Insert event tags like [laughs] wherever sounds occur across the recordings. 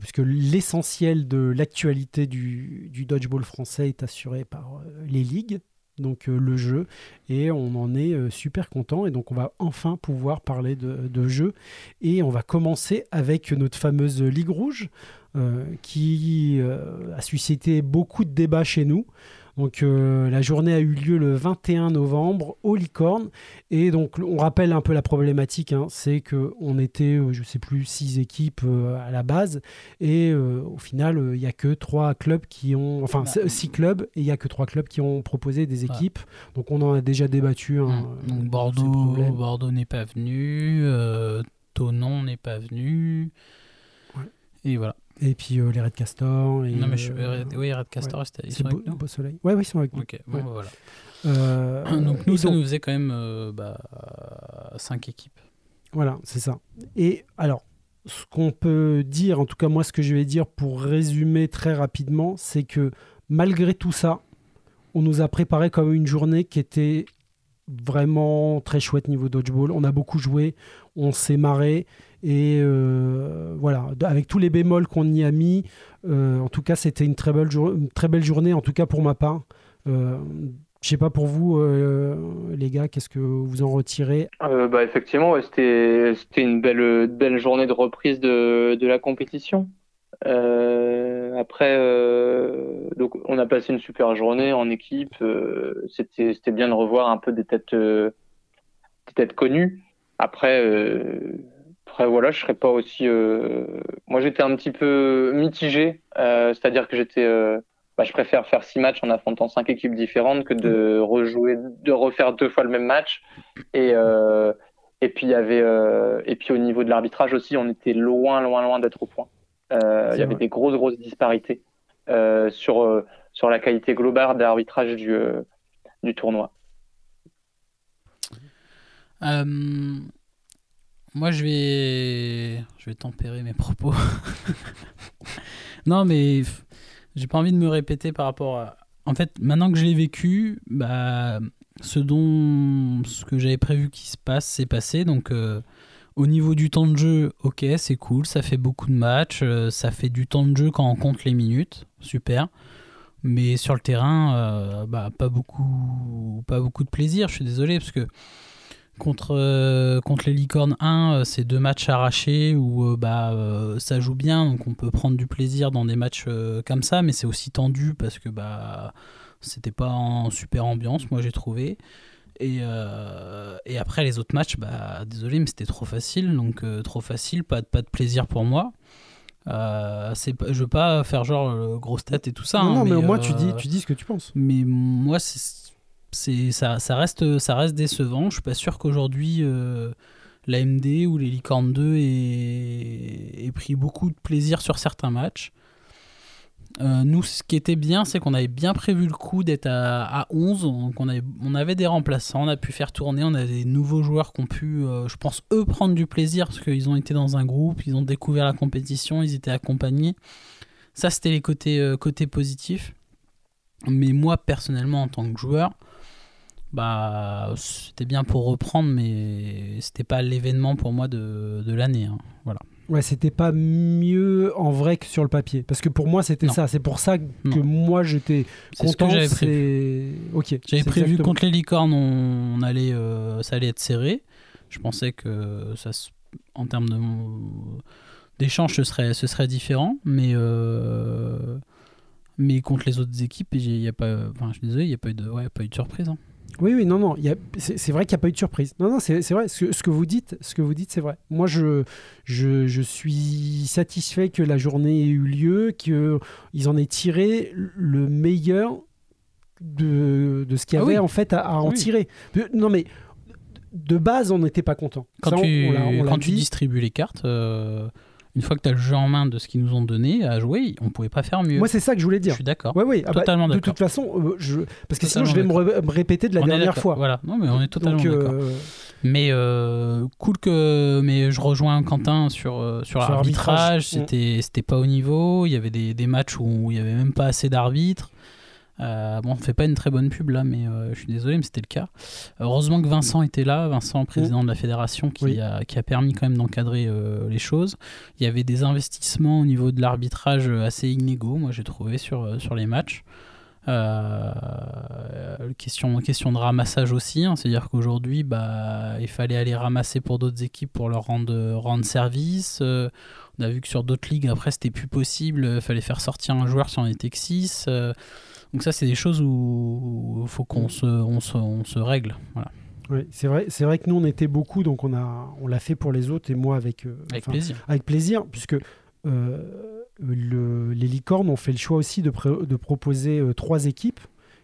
puisque l'essentiel de l'actualité du, dodgeball français est assuré par les ligues, donc le jeu, et on en est super content. Et donc on va enfin pouvoir parler de, de jeu, et on va commencer avec notre fameuse Ligue Rouge, qui a suscité beaucoup de débats chez nous. Donc euh, la journée a eu lieu le 21 novembre au Licorne et donc on rappelle un peu la problématique, hein, c'est que on était, euh, je sais plus, six équipes euh, à la base et au final il n'y a que trois clubs qui ont, enfin bah, six clubs et il n'y a que trois clubs qui ont proposé des équipes. Donc on en a déjà débattu. Hein, mmh. Bordeaux, Bordeaux n'est pas venu, Tonon n'est pas venu. Et voilà. Et puis euh, les Red Castor. Et, non, mais je, euh, oui, Red Castor, ouais. ils sont beau, avec nous. Beau soleil. Ouais, oui, ils sont avec nous. Ok, bon, bah, voilà. Euh, [clears throat] donc nous, ça donc, nous faisait quand même euh, bah, 5 équipes. Voilà, c'est ça. Et alors, ce qu'on peut dire, en tout cas moi, ce que je vais dire pour résumer très rapidement, c'est que malgré tout ça, on nous a préparé comme une journée qui était vraiment très chouette niveau dodgeball. On a beaucoup joué, on s'est marré. Et euh, voilà, avec tous les bémols qu'on y a mis, euh, en tout cas, c'était une très belle, très belle journée, en tout cas pour ma part. Euh, je sais pas pour vous, les gars, qu'est-ce que vous en retirez? Bah, Effectivement, c'était une belle, belle journée de reprise de, de la compétition. après, donc on a passé une super journée en équipe. c'était bien de revoir un peu des têtes, des têtes connues. Après, après, voilà, je serais pas aussi. Euh, moi, j'étais un petit peu mitigé, euh, c'est-à-dire que j'étais. Euh, bah, je préfère faire six matchs en affrontant cinq équipes différentes que de rejouer, de refaire deux fois le même match. Et et puis il y avait et puis au niveau de l'arbitrage aussi, on était loin, loin, loin d'être au point. il y avait des grosses, grosses disparités sur sur la qualité globale d'arbitrage du du tournoi. Moi, je vais, je vais tempérer mes propos. [laughs] non, mais j'ai pas envie de me répéter par rapport à. En fait, maintenant que je l'ai vécu, bah, ce dont ce que j'avais prévu qui se passe s'est passé. Donc, euh, au niveau du temps de jeu, ok, c'est cool, ça fait beaucoup de matchs, euh, ça fait du temps de jeu quand on compte les minutes, super. Mais sur le terrain, euh, bah, pas beaucoup, pas beaucoup de plaisir. Je suis désolé parce que Contre, euh, contre les Licornes 1, euh, c'est deux matchs arrachés où euh, bah, ça joue bien, donc on peut prendre du plaisir dans des matchs comme ça, mais c'est aussi tendu parce que bah, c'était pas en super ambiance, moi j'ai trouvé. Et, et, après les autres matchs, bah, désolé, mais c'était trop facile, donc trop facile, pas, pas de plaisir pour moi. Euh, c'est je veux pas faire genre grosse tête et tout ça. Non, hein, mais, mais, au moins tu dis, tu dis ce que tu penses. Mais moi, c'est ça, ça, reste, décevant. Je suis pas sûr qu'aujourd'hui euh, l'AMD ou les Licorne 2 aient, pris beaucoup de plaisir sur certains matchs. Euh, nous, ce qui était bien, c'est qu'on avait bien prévu le coup d'être à, 11. On avait, on avait des remplaçants, on a pu faire tourner, on a des nouveaux joueurs qui ont pu, euh, je pense, eux prendre du plaisir parce qu'ils ont été dans un groupe, ils ont découvert la compétition, ils étaient accompagnés. Ça, c'était les côtés, côtés positifs. Mais moi, personnellement, en tant que joueur, bah c'était bien pour reprendre, mais c'était pas l'événement pour moi de, de l'année. Hein. Voilà. Ouais, c'était pas mieux en vrai que sur le papier. Parce que pour moi, c'était ça. C'est pour ça que moi, j'étais content. j'avais prévu. Ok. J'avais prévu contre les licornes, on, allait, euh, ça allait être serré. Je pensais que ça, en termes de d'échange, ce serait, ce serait différent, mais euh, mais contre les autres équipes, il y a pas. Enfin, je suis désolé, il n'y a pas eu de, ouais, pas eu de surprise. Hein. Oui, oui, non, non. C'est vrai qu'il n'y a pas eu de surprise. Non, non, c'est vrai. Ce, ce, que vous dites, ce que vous dites, c'est vrai. Moi, je, je, je, suis satisfait que la journée ait eu lieu, qu'ils en aient tiré le meilleur de, de ce qu'il y ah avait en fait à, en tirer. Non, mais de base, on n'était pas content. Quand tu, quand tu distribues les cartes. Euh, une fois que tu as le jeu en main de ce qu'ils nous ont donné à jouer, on pouvait pas faire mieux. Moi, c'est ça que je voulais dire. Je suis d'accord. Ouais, oui, ah bah, totalement d'accord. De toute façon, euh, je... parce que sinon, je vais me, répéter de la dernière fois. Voilà, non, mais on est totalement d'accord. Euh, mais euh, cool que. Mais je rejoins Quentin sur, sur, l'arbitrage. C'était, c'était pas au niveau. Il y avait des, des matchs où il y avait même pas assez d'arbitres. Euh, bon, on fait pas une très bonne pub là, mais euh, je suis désolé, mais c'était le cas. Heureusement que Vincent était là, Vincent, président de la fédération, qui, Oui. a, qui a permis quand même d'encadrer euh, les choses. Il y avait des investissements au niveau de l'arbitrage euh, assez inégaux, moi j'ai trouvé sur, sur les matchs. Question, question de ramassage aussi, hein, c'est-à-dire qu'aujourd'hui, bah, il fallait aller ramasser pour d'autres équipes pour leur rendre, rendre service. On a vu que sur d'autres ligues, après, c'était plus possible, il fallait faire sortir un joueur si on était que 6. Donc ça, c'est des choses où il faut qu'on se, on se, on se règle. Voilà. Oui, c'est vrai, c'est vrai que nous on était beaucoup, donc on a, on l'a fait pour les autres et moi avec, euh, Avec enfin, plaisir. avec plaisir, puisque euh, le- les licornes ont fait le choix aussi de, de proposer euh, trois équipes,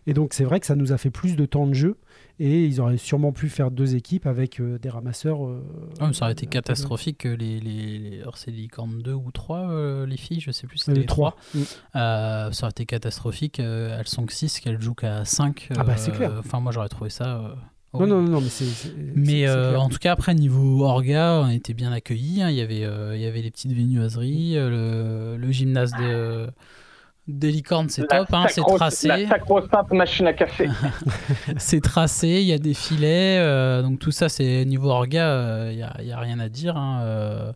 et donc c'est vrai que ça nous a fait plus de temps de jeu, et ils auraient sûrement pu faire deux équipes avec euh, des ramasseurs. euh, Ah, mais ça aurait été euh, catastrophique que les, les, les- alors c'est les licornes 2 ou 3 les filles je sais plus euh, c'était les 3 Mm. Euh, ça aurait été catastrophique euh, elles sont que 6 qu'elles jouent qu'à 5 Ah bah, c'est clair. enfin moi j'aurais trouvé ça euh, Non, non, non, mais c'est. mais euh, en tout cas après niveau orga on était bien accueillis hein. il y avait euh, il y avait les petites viennoiseries euh, le, le gymnase de des licornes c'est top hein, c'est tracé La sacro-sainte machine à café. [laughs] [laughs] c'est tracé, il y a des filets, euh, donc tout ça, c'est niveau orga, il n'y a, y a rien à dire. hein, euh,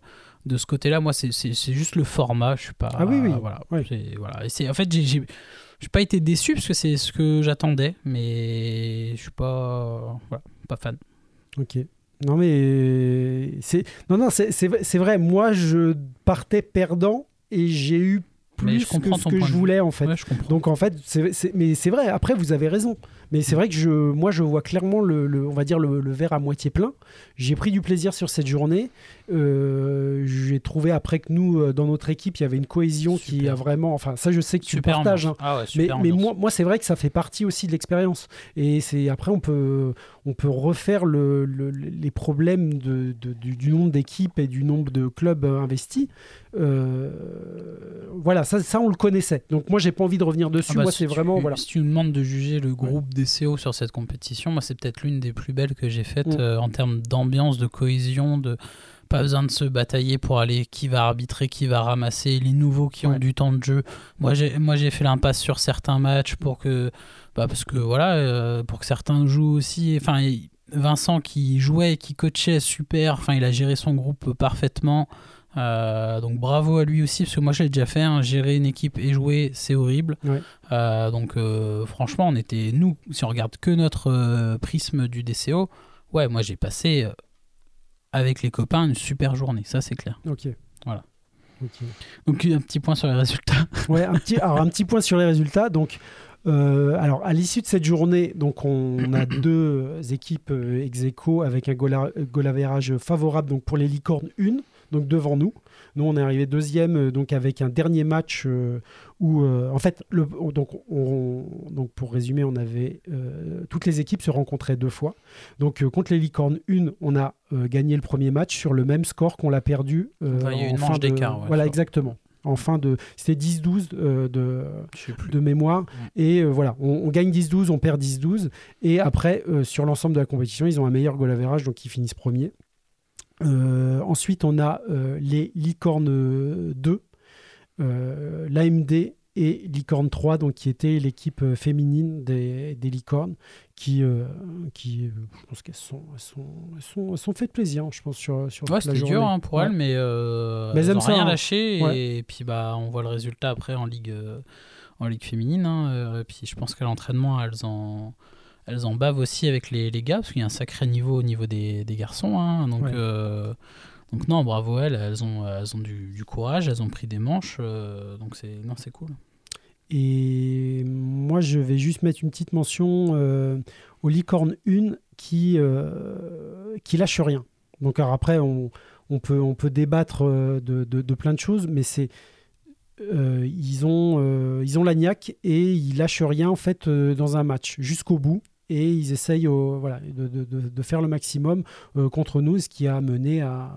de ce côté-là, moi, c'est- juste le format, je suis pas. Ah oui, oui, Voilà, c'est- voilà. Et en fait, j'ai- pas été déçu parce que c'est ce que j'attendais, mais je suis pas, voilà, pas fan. Ok. Non, mais c'est. Non, non, c'est c'est vrai-. Moi, je partais perdant et j'ai eu plus je comprends que ce que je voulais, en fait. Ouais, je comprends. Donc en fait, c'est, mais c'est vrai. Après, vous avez raison. Mais c'est vrai que je, moi, je vois clairement le, le- on va dire le, le verre à moitié plein. J'ai pris du plaisir sur cette journée. Euh, j'ai trouvé après que nous, euh, dans notre équipe, il y avait une cohésion qui a vraiment. Enfin, ça, je sais que tu super partages. hein. Ah ouais, Mais, super mais moi, moi c'est vrai que ça fait partie aussi de l'expérience. Et c'est après, on peut, on peut refaire le, le- les problèmes de, de- du, du nombre d'équipes et du nombre de clubs investis. Euh, voilà, ça, ça, on le connaissait. Donc moi, j'ai pas envie de revenir dessus. Ah bah, moi, si c'est tu- vraiment voilà. Si tu me demandes de juger le groupe DCO sur cette compétition, moi c'est peut-être l'une des plus belles que j'ai faites Mm. euh, en termes d'ambiance, de cohésion, de pas besoin de se batailler pour aller qui va arbitrer, qui va ramasser, les nouveaux qui ont du temps de jeu. Moi j'ai moi j'ai fait l'impasse sur certains matchs pour que bah, parce que voilà euh, pour que certains jouent aussi. Enfin Vincent qui jouait, qui coachait super. Enfin il a géré son groupe parfaitement. Euh, donc bravo à lui aussi parce que moi je l'ai déjà fait hein, gérer une équipe et jouer c'est horrible Ouais. euh, donc euh, franchement, on était nous, si on regarde que notre prisme du DCO, ouais, moi j'ai passé avec les copains une super journée, ça c'est clair. Ok. Voilà. Ok. Donc un petit point sur les résultats. [laughs] Ouais, un petit, alors un petit point sur les résultats. Donc, euh, alors à l'issue de cette journée, donc on a [clears throat] deux équipes ex aequo avec un goal, goal favorable donc pour les licornes 1, donc devant nous. Nous, on est arrivé deuxième, euh, donc avec un dernier match euh, où, euh, en fait, le, donc, on- donc pour résumer, on avait euh, toutes les équipes se rencontraient deux fois. Donc contre les licornes 1, on a gagné le premier match sur le même score qu'on l'a perdu. Enfin, il y a eu une fin manche d'écart, ouais, voilà, exactement. En fin de, c'était 10-12 euh, de mémoire. Et voilà, on, on gagne 10-12, on perd 10-12. Et après, sur l'ensemble de la compétition, ils ont un meilleur goal average, donc ils finissent premiers. Euh, ensuite, on a euh, les Licornes 2, euh, l'AMD et Licorne 3, donc qui était l'équipe féminine des, des Licornes, qui, euh, qui euh, je pense qu'elles sont, elles sont, elles sont, elles sont faites plaisir, je pense, sur, sur Ouais, c'était dur hein, pour Ouais. elle, mais, euh, Mais elles elles aiment ont ça, rien hein. lâché. Ouais. Et, puis bah, on voit le résultat après en ligue, en ligue féminine. hein, et puis je pense qu'à l'entraînement, elles en, elles en bavent aussi avec les, les gars, parce qu'il y a un sacré niveau au niveau des, des garçons. hein, donc, Ouais. euh, donc non, bravo elles, elles ont, elles ont du, du courage, elles ont pris des manches. euh, donc c'est non, c'est cool. Et moi, je vais juste mettre une petite mention euh, aux licornes 1 qui, euh, qui lâche rien. Donc alors après, on, on, peut, on peut débattre euh, de, de- de plein de choses, mais c'est euh, ils ont euh, ils ont la niaque et ils lâchent rien en fait euh, dans un match jusqu'au bout et ils essayent au- voilà, de, de- de- faire le maximum euh, contre nous, ce qui a mené à,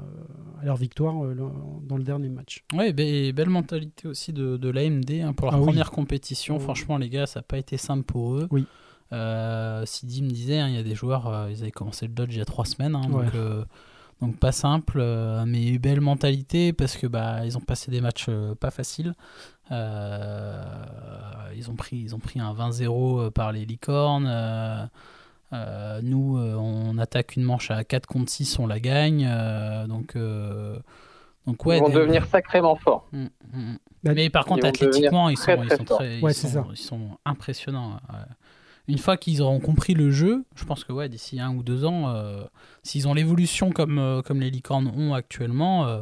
à leur victoire euh, dans le dernier match. Be- belle mentalité aussi de, de l'AMD hein, pour leur Ah oui. première compétition. Oh. Franchement, les gars, ça n'a pas été simple pour eux. Oui. Euh, Sidi me disait, hein, il y a des joueurs, euh, ils avaient commencé le Dodge il y a trois semaines. hein, Ouais. donc, euh, Donc pas simple, euh, mais belle mentalité parce que bah ils ont passé des matchs euh, pas faciles. Euh, ils ont pris ils ont pris un 20-0 par les licornes. nous on attaque une manche à 4 contre 6, on la gagne. donc donc ouais, ils vont devenir sacrément forts. Mm, mm, mm. Bah, mais par contre athlétiquement ils sont, ils, sont très, ils, sont, ils sont impressionnants une fois qu'ils auront compris le jeu, je pense que ouais, d'ici un ou deux ans, euh, s'ils ont l'évolution comme, euh, comme les licornes ont actuellement, euh,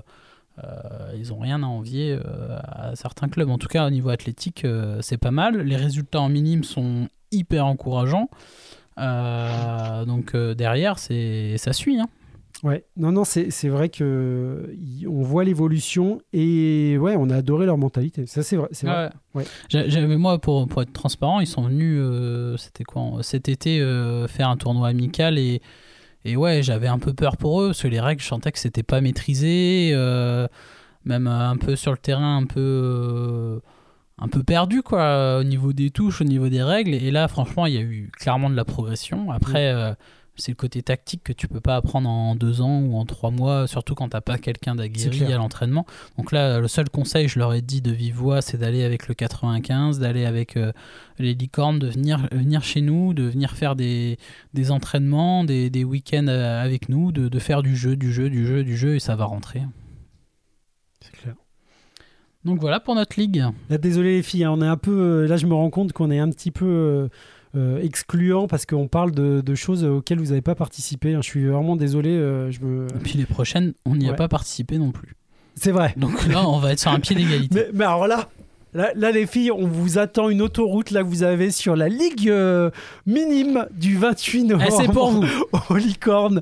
ils n'ont rien à envier à certains clubs. En tout cas, au niveau athlétique, c'est pas mal. Les résultats en minime sont hyper encourageants. donc derrière, c'est ça suit. Hein. Ouais, non, non, c'est vrai que on voit l'évolution et ouais, on a adoré leur mentalité. Ça, c'est vrai. vrai. Ouais. J'avais moi pour, pour, être transparent, ils sont venus, euh, c'était quoi, cet été euh, faire un tournoi amical et et ouais, j'avais un peu peur pour eux parce que les règles, je sentais que c'était pas maîtrisé, euh, même un peu sur le terrain, un peu un peu perdu quoi, au niveau des touches, au niveau des règles. Et là, franchement, il y a eu clairement de la progression. Après c'est le côté tactique que tu peux pas apprendre en deux ans ou en trois mois, surtout quand t'as pas quelqu'un d'aguerri à l'entraînement. Donc là, le seul conseil, je leur ai dit de vive voix, c'est d'aller avec le 95, d'aller avec euh, les licornes, de venir, venir chez nous, de venir faire des, des entraînements, des, des week-ends euh, avec nous, de, de, faire du jeu, du jeu, du jeu, du jeu, et ça va rentrer. C'est clair. Donc voilà pour notre ligue. Là, désolé les filles, hein, on est un peu. Euh, là, je me rends compte qu'on est un petit peu. Euh, excluant parce qu'on parle de, choses auxquelles vous n'avez pas participé. Hein. Je suis vraiment désolé. Euh, je me... Et puis les prochaines, on n'y a pas participé non plus. C'est vrai. Donc là, on va être sur un pied d'égalité. [laughs] mais, alors là, Là, les filles, on vous attend une autoroute là vous avez sur la ligue euh, minime du 28 novembre. Eh, c'est pour vous. [laughs] Au licorne.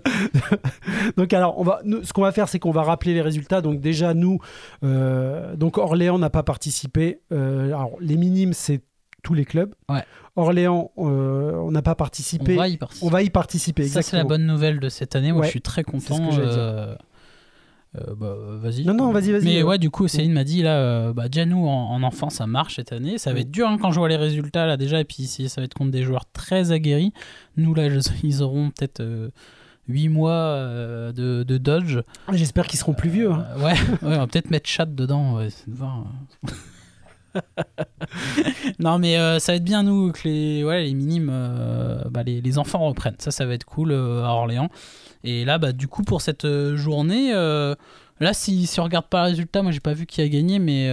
[laughs] donc alors, on va, ce qu'on va faire, c'est qu'on va rappeler les résultats. Donc déjà, nous, donc Orléans n'a pas participé. alors les minimes, c'est tous les clubs. Ouais. Orléans, euh, on n'a pas participé. On va y participer. On va y participer Ça, c'est la bonne nouvelle de cette année. Moi, je suis très content. Euh, euh, bah, vas-y. Non, non, vas-y, vas-y. Mais ouais, du coup, Céline m'a dit là, bah, déjà nous en, enfant, ça marche cette année. Ça va être dur hein, quand je vois les résultats là déjà. Et puis ici, ça va être contre des joueurs très aguerris. Nous là, [laughs] ils auront peut-être. 8 mois de, Dodge. J'espère qu'ils seront plus vieux. Hein. [laughs] ouais, on va peut-être mettre chat dedans. Ouais, voir. [laughs] [laughs] non, mais euh, ça va être bien, nous, que les, ouais, les minimes, euh, bah, les, les, enfants reprennent. Ça, ça va être cool euh, à Orléans. Et là, bah, du coup, pour cette journée, là, si, si on regarde pas le résultat, moi, j'ai pas vu qui a gagné, mais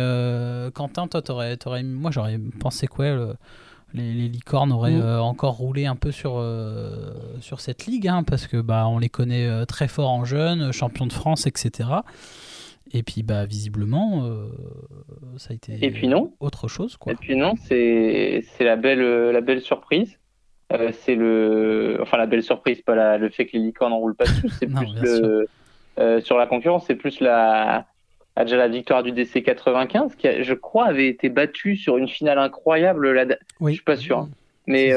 Quentin, toi, t'aurais, t'aurais, moi, j'aurais pensé quoi les, les, licornes auraient encore roulé un peu sur, sur cette ligue, hein, parce que bah, on les connaît très fort en jeunes, champions de France, etc. Et puis, bah, visiblement, euh, ça a été et puis non. autre chose. Quoi. Et puis non, c'est la belle, la belle surprise. Euh, c'est le. Enfin, la belle surprise, pas le fait que les licornes n'enroulent pas dessus, c'est [laughs] plus le. Euh, sur la concurrence, c'est plus la. Déjà la victoire du DC 95, qui, je crois, avait été battue sur une finale incroyable. La... Oui. Je suis pas sûr. Hein. Mais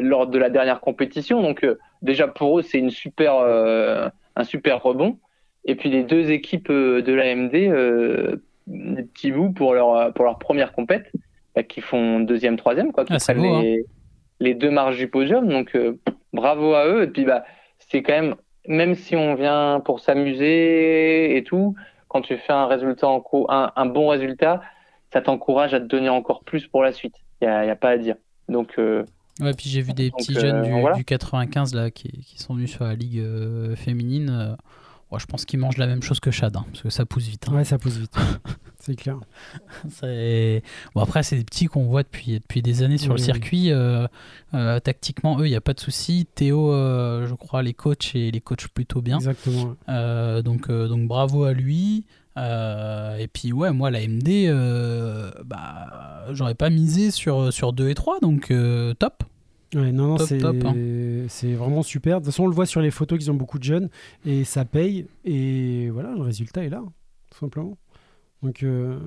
lors de la dernière compétition. Donc, déjà, pour eux, c'est une super, un super rebond. Et puis les deux équipes euh, de l'AMD, euh, des petits bouts pour leur, pour leur première compète, bah, qui font deuxième, troisième, quoi, qui ah, prennent hein. les, les, deux marges du podium. Donc euh, bravo à eux. Et puis bah, c'est quand même, même si on vient pour s'amuser et tout, quand tu fais un résultat en un, un bon résultat, ça t'encourage à te donner encore plus pour la suite. Il n'y a, a, pas à dire. Donc Ouais, puis j'ai vu des petits jeunes du, du, 95 là qui, qui, sont venus sur la ligue féminine je pense qu'il mange la même chose que Chad, hein, parce que ça pousse vite. Hein. Ouais, ça pousse vite. [laughs] c'est clair. [laughs] Bon, après, c'est des petits qu'on voit depuis, depuis des années sur le circuit. Euh, euh, tactiquement, eux, il n'y a pas de souci. Théo, euh, je crois, les coachs et les coachs plutôt bien. Exactement. donc, donc, bravo à lui. et puis, ouais, moi, la MD, bah, j'aurais pas misé sur, sur 2 et 3, donc top non, non, hein. c'est vraiment super. De toute façon, on le voit sur les photos qu'ils ont beaucoup de jeunes et ça paye. Et voilà, le résultat est là, tout simplement. Donc, euh,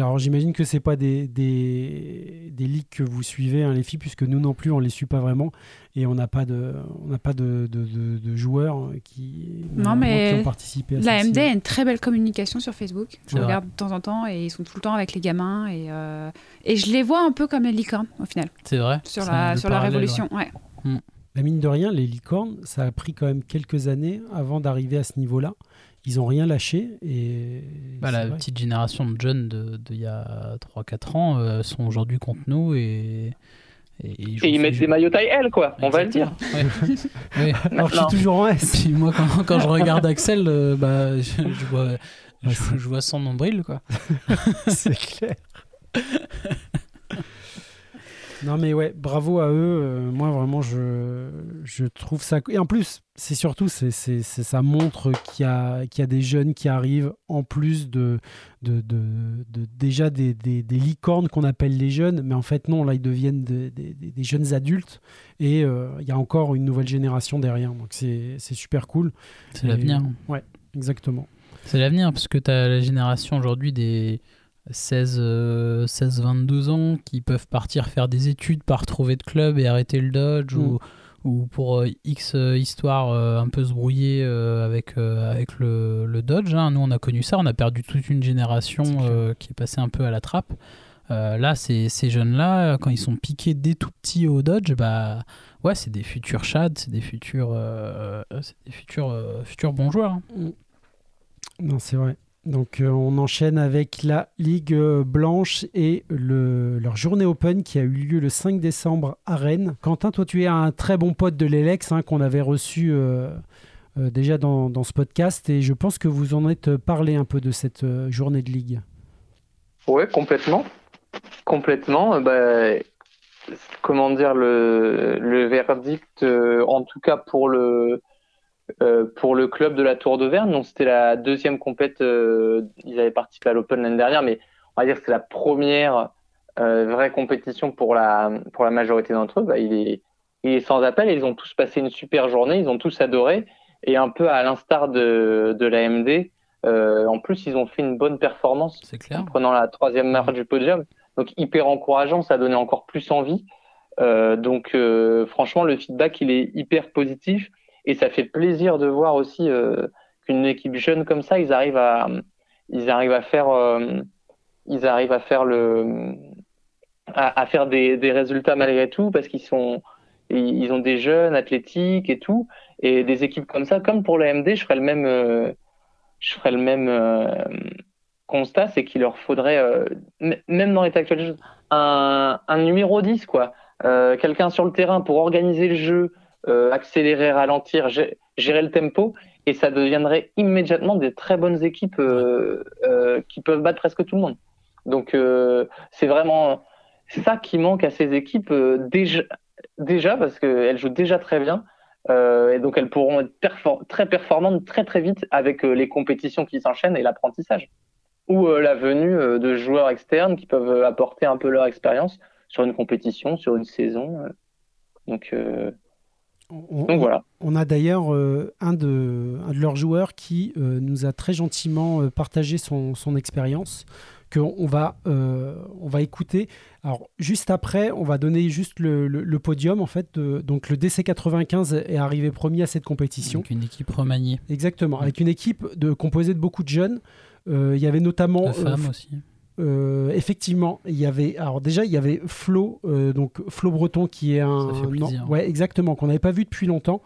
alors j'imagine que c'est pas des, des, des, ligues que vous suivez, hein, les filles, puisque nous non plus, on les suit pas vraiment et on n'a pas de, on n'a pas de, de, de, joueurs qui, non, mais ont participé. À la MD a une très belle communication sur Facebook. Je regarde de temps en temps et ils sont tout le temps avec les gamins et, euh, et je les vois un peu comme les licornes au final. C'est vrai. Sur la, sur la révolution, ouais. Hmm. La mine de rien, les licornes, ça a pris quand même quelques années avant d'arriver à ce niveau-là. Ils ont rien lâché. Et bah, la petite génération de jeunes d'il de, y a 3-4 ans euh, sont aujourd'hui contre nous et. Et, ils, mettent des maillots taille L, quoi, on va le dire. Ouais. [laughs] Alors je suis toujours en S. moi, quand, quand, je regarde Axel, euh, bah, je, je, [laughs] vois, je, je, vois son nombril, quoi. C'est clair. [laughs] Non mais ouais, bravo à eux. Euh, moi vraiment, je, je trouve ça... Et en plus, c'est surtout, c'est, c'est, ça montre qu'il y, a, qu'il y a des jeunes qui arrivent, en plus de, de, de, déjà des, des, des, licornes qu'on appelle les jeunes, mais en fait non, là ils deviennent des, des jeunes adultes, et euh, il y a encore une nouvelle génération derrière, donc c'est, c'est super cool. C'est l'avenir. Ouais, exactement. C'est l'avenir, parce que tu as la génération aujourd'hui des 16, 16, 22 ans qui peuvent partir faire des études, pas retrouver de club et arrêter le Dodge ou, mm. ou, pour euh, X euh, histoire euh, un peu se brouiller avec, avec le, le Dodge. Hein. Nous, on a connu ça, on a perdu toute une génération qui est passée un peu à la trappe. là, ces, ces jeunes-là, quand ils sont piqués dès tout petits au Dodge, bah ouais, c'est des futurs Chad, c'est des futurs, des futurs, futurs bons joueurs. Hein. Mm. Non, c'est vrai. Donc euh, on enchaîne avec la Ligue Blanche et le, leur journée Open qui a eu lieu le 5 décembre à Rennes. Quentin, toi tu es un très bon pote de l'Elex hein, qu'on avait reçu euh, euh, déjà dans, ce podcast et je pense que vous en êtes parlé un peu de cette journée de Ligue. Oui, complètement. Complètement. Bah, comment dire, le verdict, en tout cas pour le euh, pour le club de la Tour d'Auvergne. Donc c'était la deuxième compète. Euh, ils avaient participé à l'Open l'année dernière, mais on va dire que c'est la première euh, vraie compétition pour la pour la majorité d'entre eux. Bah, il est il est sans appel. Ils ont tous passé une super journée. Ils ont tous adoré. Et un peu à l'instar de de l'AMD, en plus ils ont fait une bonne performance clair. en prenant la troisième marche du podium. Donc hyper encourageant. Ça a donné encore plus envie. donc franchement le feedback il est hyper positif. Et ça fait plaisir de voir aussi euh, qu'une équipe jeune comme ça, ils arrivent à, ils arrivent à faire, euh, ils arrivent à faire le, à, faire des, des, résultats malgré tout parce qu'ils sont, ils ont des jeunes athlétiques et tout, et des équipes comme ça, comme pour l'AMD, je ferais le même, euh, je ferais le même constat, c'est qu'il leur faudrait, même dans l'état actuel, un, un numéro 10 quoi, quelqu'un sur le terrain pour organiser le jeu accélérer, ralentir, gérer le tempo, et ça deviendrait immédiatement des très bonnes équipes euh, euh, qui peuvent battre presque tout le monde. Donc c'est vraiment ça qui manque à ces équipes déjà, déjà parce qu'elles jouent déjà très bien. et donc elles pourront être très performantes très très vite avec les compétitions qui s'enchaînent et l'apprentissage. Ou la venue de joueurs externes qui peuvent apporter un peu leur expérience sur une compétition, sur une saison. donc on, voilà. On a d'ailleurs euh, un, de, un, de, leurs joueurs qui euh, nous a très gentiment euh, partagé son, son expérience qu'on va, on va écouter. Alors, juste après, on va donner juste le, le, podium, en fait. donc, le DC95 est arrivé premier à cette compétition. Avec une équipe remaniée. Exactement, avec une équipe de, composée de beaucoup de jeunes. Il y avait notamment... De femmes aussi. Euh, effectivement, il y avait alors déjà il y avait Flo, euh, donc Flo Breton qui est un, ouais exactement qu'on n'avait pas vu depuis longtemps,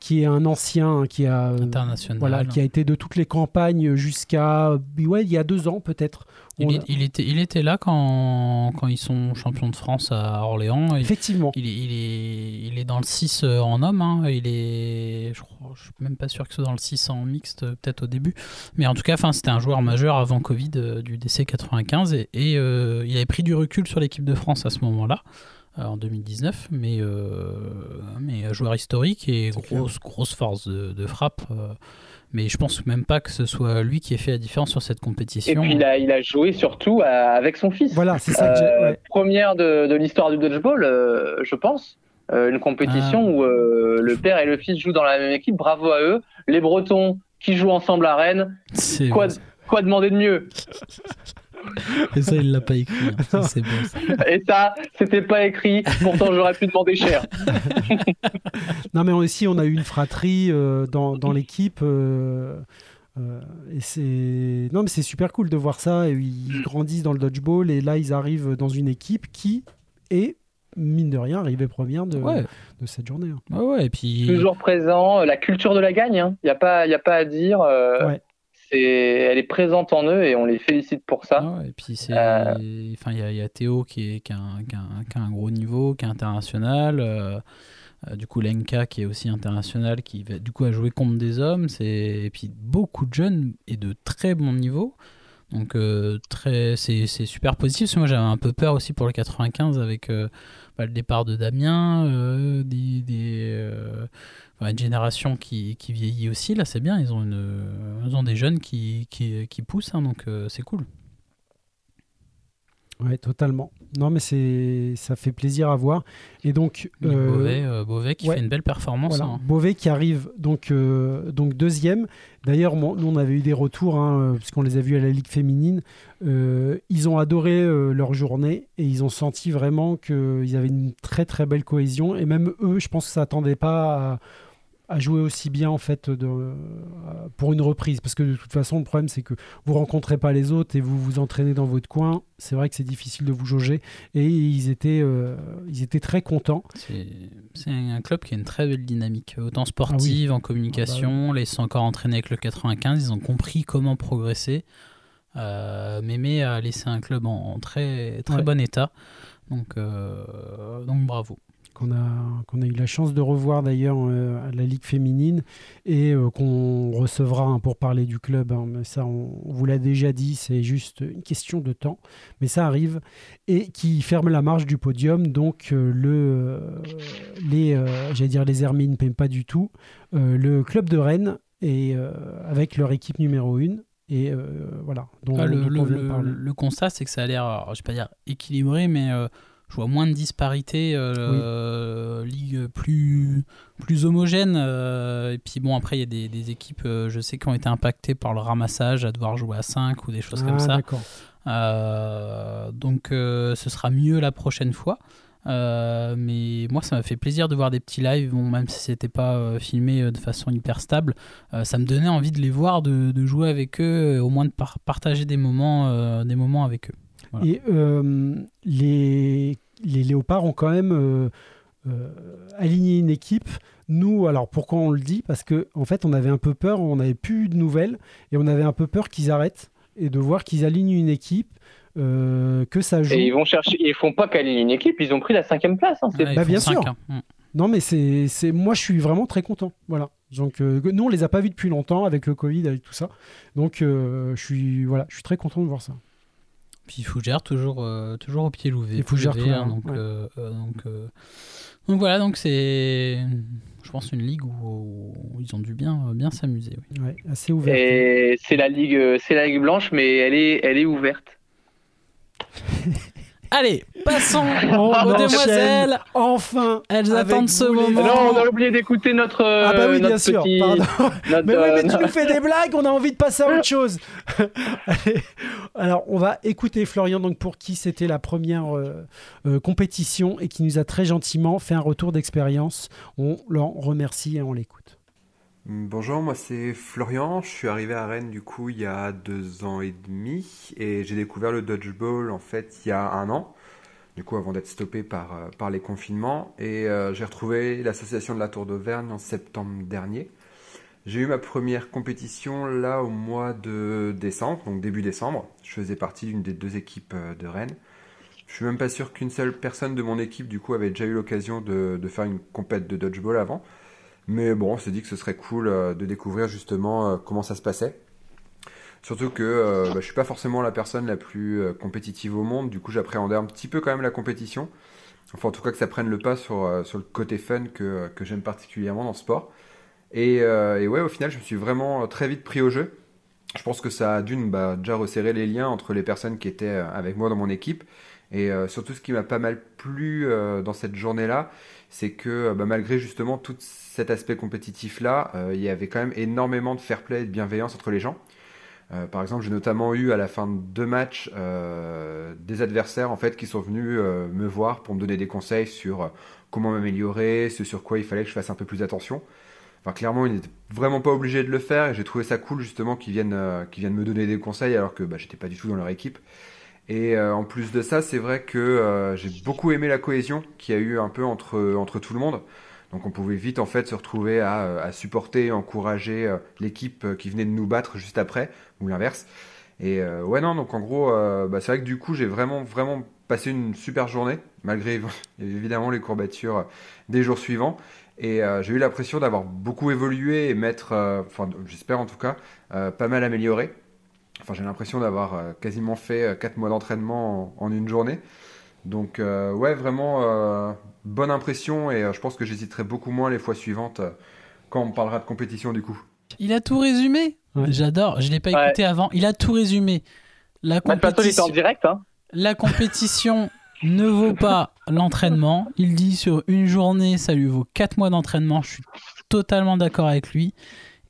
qui est un ancien qui a international, voilà, qui a été de toutes les campagnes jusqu'à ouais il y a deux ans peut-être il, était, il était là quand, quand ils sont champions de France à Orléans. Effectivement. Il, il, est, il est dans le 6 euh, en homme. Hein. Il est, je ne suis même pas sûr que ce soit dans le 6 en mixte, euh, peut-être au début. Mais en tout cas, c'était un joueur majeur avant Covid euh, du DC 95. Et, et il avait pris du recul sur l'équipe de France à ce moment-là en 2019, mais, mais joueur historique et grosse, grosse force de, de frappe. Mais je pense même pas que ce soit lui qui ait fait la différence sur cette compétition. Et puis il a, il a joué surtout avec son fils. Voilà, c'est ça. Euh, première de, de l'histoire du dodgeball, euh, je pense. Euh, une compétition ah. où le père et le fils jouent dans la même équipe. Bravo à eux. Les Bretons qui jouent ensemble à Rennes. Quoi, quoi demander de mieux? Et ça, il l'a pas écrit. Hein. C'est Et ça, c'était pas écrit. Pourtant, j'aurais pu demander cher. [laughs] non, mais aussi, on a eu une fratrie euh, dans, dans l'équipe. Euh, euh, et c'est non, mais c'est super cool de voir ça. Et ils grandissent dans le dodgeball et là, ils arrivent dans une équipe qui est mine de rien, arriver première de, de cette journée. Hein. ouais, et puis... Toujours présent, la culture de la gagne, il hein. n'y a, pas, y a pas à dire. Ouais elle est présente en eux et on les félicite pour ça. Ah et puis euh, enfin il y, a Théo qui est qui a, un, gros niveau, qui est international. Euh, euh, du coup Lenka qui est aussi international, qui va, du coup a joué contre des hommes. Et puis beaucoup de jeunes et de très bon niveau. Donc très, c'est, super positif. Parce que moi j'avais un peu peur aussi pour le 95 avec bah, le départ de Damien, des, des une génération qui, qui, vieillit aussi, là c'est bien, ils ont, une, ils ont des jeunes qui, qui, qui poussent, hein, donc euh, c'est cool. Ouais, totalement. Non, mais c'est ça fait plaisir à voir. Et donc euh, Beauvais, euh, qui fait une belle performance. Hein. Beauvais qui arrive donc donc deuxième. D'ailleurs, nous on avait eu des retours hein, puisqu'on les a vus à la Ligue féminine. ils ont adoré leur journée et ils ont senti vraiment qu'ils avaient une très très belle cohésion. Et même eux, je pense que ça attendait pas. À, à jouer aussi bien en fait de, euh, pour une reprise. Parce que de toute façon le problème c'est que vous rencontrez pas les autres et vous vous entraînez dans votre coin. C'est vrai que c'est difficile de vous jauger. Et ils étaient euh, ils étaient très contents. C'est un club qui a une très belle dynamique autant sportive ah en communication ah bah ils sont encore entraînés avec le 95 ils ont compris comment progresser. Euh, Mémé a laissé un club en, très très bon état. Donc euh, donc bravo qu'on a, qu'on a eu la chance de revoir d'ailleurs euh, à la Ligue féminine et euh, qu'on recevra hein, pour parler du club. Hein, mais ça, on, vous l'a déjà dit, c'est juste une question de temps, mais ça arrive. Et qui ferme la marche du podium. Donc, euh, le, les, j'allais dire les Hermines, pas du tout. le club de Rennes, et, avec leur équipe numéro 1, et voilà. Donc, ah, le, le, constat, c'est que ça a l'air, je vais pas dire équilibré, mais je vois moins de disparités, euh, ligue plus, plus homogène. Euh, et puis bon, après, il y a des, équipes, euh, je sais, qui ont été impactées par le ramassage, à devoir jouer à 5 ou des choses comme ah, ça. donc ce sera mieux la prochaine fois. mais moi, ça m'a fait plaisir de voir des petits lives, bon, même si c'était pas filmé de façon hyper stable. ça me donnait envie de les voir, de, de jouer avec eux, au moins de partager des moments, des moments avec eux. Et euh, les, les léopards ont quand même euh, euh, aligné une équipe. Nous, alors pourquoi on le dit? Parce qu'en en fait, on avait un peu peur, on n'avait plus de nouvelles, et on avait un peu peur qu'ils arrêtent et de voir qu'ils alignent une équipe. que ça joue. Et ils vont chercher, ils font pas qu'aligner une équipe, ils ont pris la cinquième place. Hein, bah, bien sûr. Hein. Mm. Non, mais c'est, moi, je suis vraiment très content. Voilà. Donc, nous, on les a pas vus depuis longtemps avec le Covid, avec tout ça. Donc, je suis, voilà, je suis très content de voir ça. Puis Fougère, toujours, euh, toujours au pied levé. Et Fougère, hein, donc, euh, euh, donc, donc, voilà, donc c'est, je pense, une ligue où, ils ont dû bien, bien s'amuser. Oui. assez ouvert. Et c'est la ligue, c'est la ligue blanche, mais elle est, elle est ouverte. [laughs] Allez, passons [laughs] aux demoiselles. Enfin, elles attendent ce moment. Non, on a oublié d'écouter notre. Ah bah oui, bien sûr. Pardon. [laughs] mais oui, mais tu nous fais des blagues. On a envie de passer à autre [laughs] chose. Alors, on va écouter Florian. Donc, pour qui c'était la première euh, euh, compétition et qui nous a très gentiment fait un retour d'expérience. On l'en remercie et on l'écoute. Bonjour, moi c'est Florian. Je suis arrivé à Rennes du coup il y a deux ans et demi et j'ai découvert le dodgeball en fait il y a un an. Du coup avant d'être stoppé par, euh, par les confinements et euh, j'ai retrouvé l'association de la Tour d'Auvergne en septembre dernier. J'ai eu ma première compétition là au mois de décembre, donc début décembre. Je faisais partie d'une des deux équipes euh, de Rennes. Je suis même pas sûr qu'une seule personne de mon équipe du coup avait déjà eu l'occasion de, de faire une compète de dodgeball avant. Mais bon, on s'est dit que ce serait cool euh, de découvrir justement euh, comment ça se passait. Surtout que euh, bah, je suis pas forcément la personne la plus compétitive au monde, du coup j'appréhendais un petit peu quand même la compétition. Enfin en tout cas que ça prenne le pas sur, sur le côté fun que, que j'aime particulièrement dans le sport. Et, et, ouais au final je me suis vraiment très vite pris au jeu. Je pense que ça a d'une bah, déjà resserré les liens entre les personnes qui étaient avec moi dans mon équipe. Et surtout ce qui m'a pas mal plu dans cette journée-là, c'est que bah, malgré justement tout cet aspect compétitif là, euh, il y avait quand même énormément de fair play et de bienveillance entre les gens. Euh, par exemple, j'ai notamment eu à la fin de deux matchs euh, des adversaires en fait qui sont venus me voir pour me donner des conseils sur comment m'améliorer, ce sur quoi il fallait que je fasse un peu plus attention. Enfin, clairement, ils n'étaient vraiment pas obligés de le faire et j'ai trouvé ça cool justement qu'ils viennent, qu'ils viennent me donner des conseils alors que bah, j'étais pas du tout dans leur équipe. Et en plus de ça, c'est vrai que j'ai beaucoup aimé la cohésion qu'il y a eu un peu entre, entre tout le monde. Donc on pouvait vite en fait se retrouver à, à supporter, encourager l'équipe qui venait de nous battre juste après, ou l'inverse. Et ouais non, donc en gros, bah, c'est vrai que du coup j'ai vraiment vraiment passé une super journée, malgré [laughs] évidemment les courbatures des jours suivants. Et euh, j'ai eu l'impression d'avoir beaucoup évolué et euh, enfin j'espère en tout cas, euh, pas mal amélioré. Enfin j'ai l'impression d'avoir quasiment fait 4 mois d'entraînement en, une journée. Donc ouais, vraiment bonne impression et je pense que j'hésiterai beaucoup moins les fois suivantes quand on parlera de compétition du coup. Il a tout résumé J'adore, je ne l'ai pas écouté avant. Il a tout résumé. La compétition... en direct. Hein. La compétition [laughs] ne vaut pas l'entraînement. Il dit sur une journée, ça lui vaut 4 mois d'entraînement. Je suis totalement d'accord avec lui.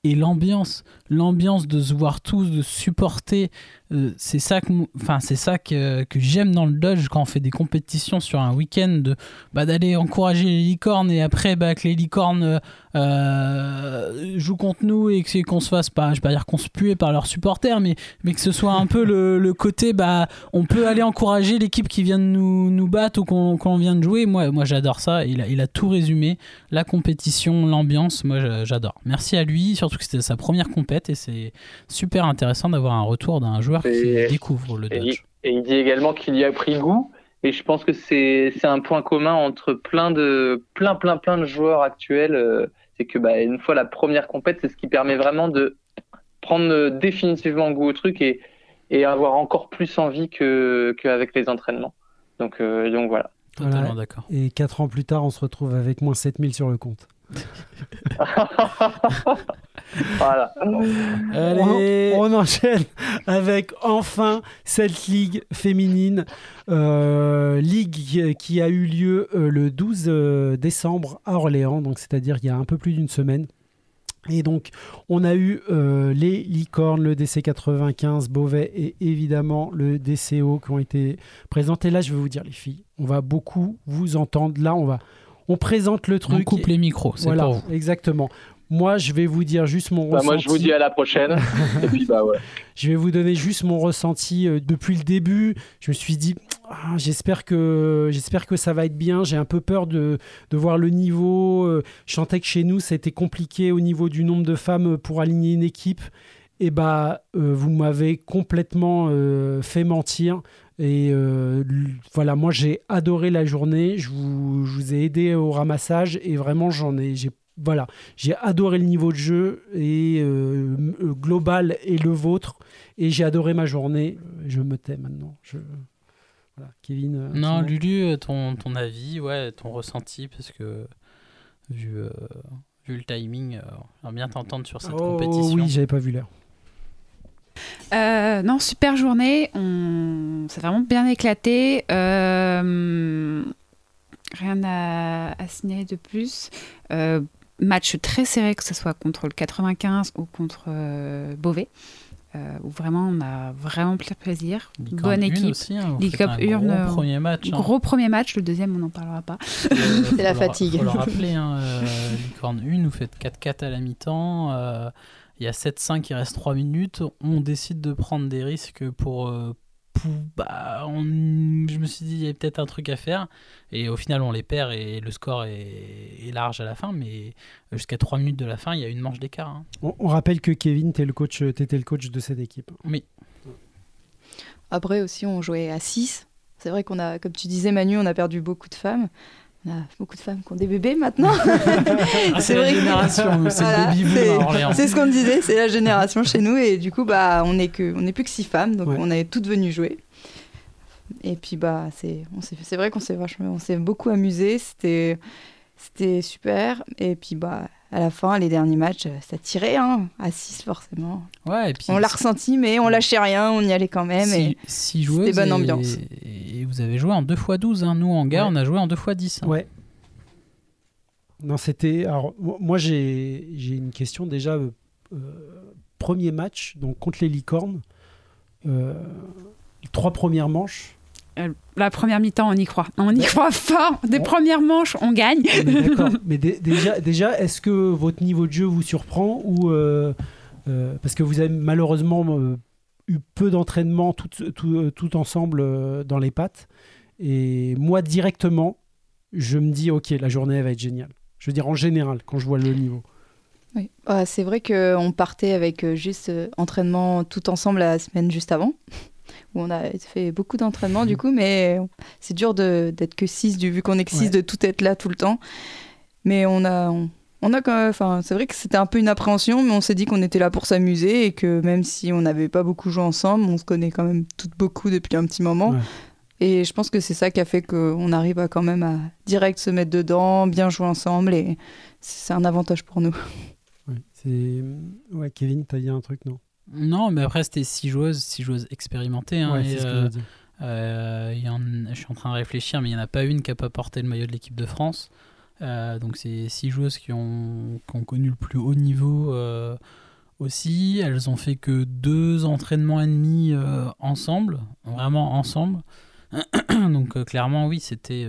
Et l'ambiance, l'ambiance de se voir tous, de supporter euh, c'est ça que, enfin c'est ça que, que j'aime dans le Dodge quand on fait des compétitions sur un week-end, bah, d'aller encourager les licornes et après bah, que les licornes euh, jouent contre nous et qu'on se fasse pas, je vais pas dire qu'on se pue par leurs supporters, mais, mais que ce soit un peu le, côté bah on peut aller encourager l'équipe qui vient de nous, nous battre ou qu'on vient de jouer. Moi, moi j'adore ça. Il a, il a tout résumé, la compétition, l'ambiance. Moi j'adore. Merci à lui, surtout que c'était sa première et c'est super intéressant d'avoir un retour d'un joueur qui découvre le Dodge. Et, il dit également qu'il y a pris goût. Et je pense que c'est un point commun entre plein de plein plein plein de joueurs actuels. Euh, c'est que bah, une fois la première compète, c'est ce qui permet vraiment de prendre définitivement goût au truc et, et avoir encore plus envie qu'avec les entraînements. Donc, euh, donc voilà. Totalement d'accord. Et 4 ans plus tard, on se retrouve avec moins 7000 sur le compte. [laughs] voilà. On, enchaîne avec enfin cette ligue féminine, euh, ligue qui a eu lieu euh, le 12 euh, décembre à Orléans, donc c'est-à-dire il y a un peu plus d'une semaine. Et donc, on a eu les licornes, le DC95, Beauvais et évidemment le DCO qui ont été présentés. Là, je vais vous dire, les filles, on va beaucoup vous entendre. Là, on va, on présente le truc. On coupe les micros, c'est voilà, pour vous. Exactement. Moi, je vais vous dire juste mon bah, ressenti. Moi, je vous dis à la prochaine. [laughs] Et puis, bah, ouais. Je vais vous donner juste mon ressenti euh, depuis le début. Je me suis dit, ah, j'espère que j'espère que ça va être bien. J'ai un peu peur de, de voir le niveau. Euh, je sentais que chez nous, c'était compliqué au niveau du nombre de femmes pour aligner une équipe. Et bah, euh, vous m'avez complètement fait mentir. Et voilà, moi j'ai adoré la journée. Je vous, je vous, ai aidé au ramassage et vraiment j'en ai, j'ai voilà, j'ai adoré le niveau de jeu et euh, euh, global et le vôtre, et j'ai adoré ma journée. Je me tais maintenant. Je... Voilà. Kevin. Euh, non, Lulu, ton, ton avis, ouais, ton ressenti, parce que vu, vu le timing, on va bien t'entendre sur cette oh, compétition. Oui, j'avais pas vu l'heure. non, super journée. On... Ça a vraiment bien éclaté. Rien à, à signaler de plus match très serré, que ce soit contre le 95 ou contre euh, Beauvais. Euh, où vraiment on a vraiment plein de plaisir. Bonne équipe. Aussi, hein, Urne. Gros premier match. Hein. Gros premier match, le deuxième on n'en parlera pas. [laughs] C'est la fatigue. Il faut le rappeler, hein, euh, Licorne 1, vous faites 4-4 à la mi-temps. Euh, il y a 7-5, il reste 3 minutes. On décide de prendre des risques pour, bah, je me suis dit, il y a peut-être un truc à faire. Et au final, on les perd et le score est, large à la fin. Mais jusqu'à 3 minutes de la fin, il y a une manche d'écart. Hein. On, rappelle que Kevin, tu le coach, étais le coach de cette équipe. Oui. Après aussi, on jouait à 6. C'est vrai qu'on a, comme tu disais Manu, on a perdu beaucoup de femmes. On a beaucoup de femmes qui ont des bébés maintenant. Ah, [laughs] c'est la génération, c'est C'est ce qu'on disait, c'est la génération chez nous. Et du coup, bah, on n'est plus que six femmes, donc on est toutes venues jouer. Et puis, bah, c'est vrai qu'on s'est vachement, on s'est beaucoup amusé. C'était super. Et puis, bah, à la fin, les derniers matchs, ça tirait hein, à 6 forcément. Ouais, et puis on l'a ressenti, mais on lâchait rien, on y allait quand même. et C'était bonne ambiance. Et vous avez joué en 2x12, hein. nous en gare, on a joué en 2x10. Hein. Ouais. Non, c'était. Alors, moi, j'ai une question déjà. Euh, premier match, donc contre les licornes, euh, trois premières manches. Euh, la première mi-temps, on y croit. On y croit fort. Des premières manches, on gagne. D'accord. [laughs] Mais déjà, déjà est-ce que votre niveau de jeu vous surprend ou parce que vous avez malheureusement eu peu d'entraînement tout, tout, tout, ensemble dans les pattes. Et moi, directement, je me dis, ok, la journée va être géniale. Je veux dire, en général, quand je vois le niveau. Oui. Ah, c'est vrai qu'on partait avec juste entraînement tout ensemble la semaine juste avant où on a fait beaucoup d'entraînement du coup, mais c'est dur d'être que 6 vu qu'on est que 6 de tout être là tout le temps. Mais on a, on, a quand enfin, c'est vrai que c'était un peu une appréhension, mais on s'est dit qu'on était là pour s'amuser et que même si on n'avait pas beaucoup joué ensemble, on se connaît quand même toutes beaucoup depuis un petit moment. Et je pense que c'est ça qui a fait qu'on arrive à quand même à direct se mettre dedans, bien jouer ensemble et c'est un avantage pour nous. Ouais, ouais Kevin, t'as dit un truc, non? Non, mais après, c'était six joueuses, six joueuses expérimentées. Hein, c'est ce que je, euh, je suis en train de réfléchir, mais il n'y en a pas une qui n'a pas porté le maillot de l'équipe de France. Euh, donc, c'est six joueuses qui ont, qui ont, connu le plus haut niveau euh, aussi. Elles ont fait que deux entraînements et demi ensemble, vraiment ensemble. [clears throat] donc, clairement, oui, c'était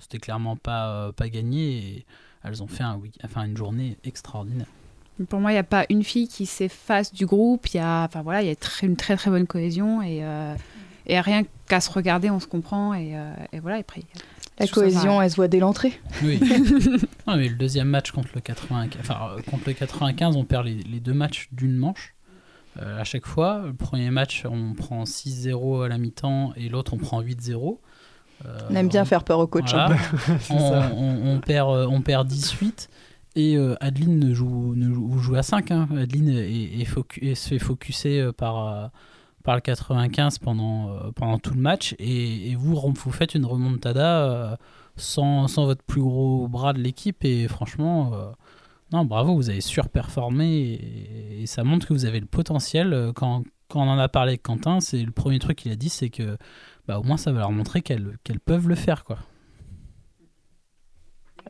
c'était clairement pas, pas gagné. Et elles ont fait un, enfin, une journée extraordinaire. Pour moi, il n'y a pas une fille qui s'efface du groupe. Il y a, enfin voilà, il y a une très très bonne cohésion et, euh, et rien qu'à se regarder, on se comprend et, euh, et voilà. Et après, la cohésion, elle se voit dès l'entrée. Oui. [laughs] non, mais le deuxième match contre le 95, enfin euh, contre le 95, on perd les, les deux matchs d'une manche. à chaque fois, le premier match, on prend 6-0 à la mi-temps et l'autre, on prend 8-0. on aime bien faire peur au coach. Hein. [laughs] on, on, on, perd, on perd 18. Et euh, Adeline joue, joue, à 5. Hein. Adeline est, se fait focuser euh, par, euh, par le 95 pendant, tout le match. Et, vous, vous faites une remontada sans, votre plus gros bras de l'équipe. Et franchement, non, bravo, vous avez surperformé. Et, et, ça montre que vous avez le potentiel. Quand, quand on en a parlé avec Quentin, c'est le premier truc qu'il a dit c'est que bah, au moins ça va leur montrer qu'elles peuvent le faire. quoi.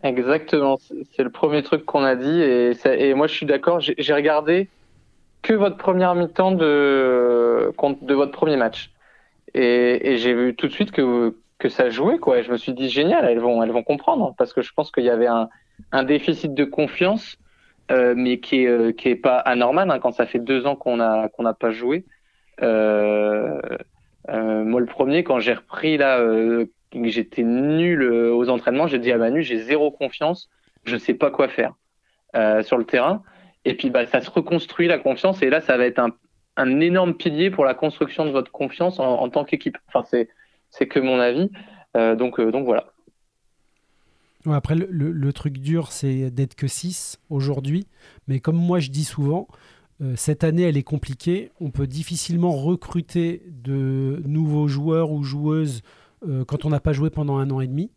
Exactement, c'est le premier truc qu'on a dit et, moi je suis d'accord. J'ai regardé que votre première mi-temps de, votre premier match et, j'ai vu tout de suite que, ça jouait quoi. Je me suis dit génial, elles vont elles vont comprendre parce que je pense qu'il y avait un, déficit de confiance, euh, mais qui est euh, qui est pas anormal hein, quand ça fait deux ans qu'on a qu'on n'a pas joué. Euh, moi le premier quand j'ai repris là j'étais nul euh, aux entraînements. J'ai dit à Manu, j'ai zéro confiance, je sais pas quoi faire euh, sur le terrain. Et puis bah, ça se reconstruit la confiance et là ça va être un, un énorme pilier pour la construction de votre confiance en, tant qu'équipe. Enfin c'est que mon avis. Euh, donc donc voilà. Ouais, après le, le, truc dur c'est d'être que 6 aujourd'hui, mais comme moi je dis souvent. Cette année, elle est compliquée. On peut difficilement recruter de nouveaux joueurs ou joueuses euh, quand on n'a pas joué pendant un an et demi.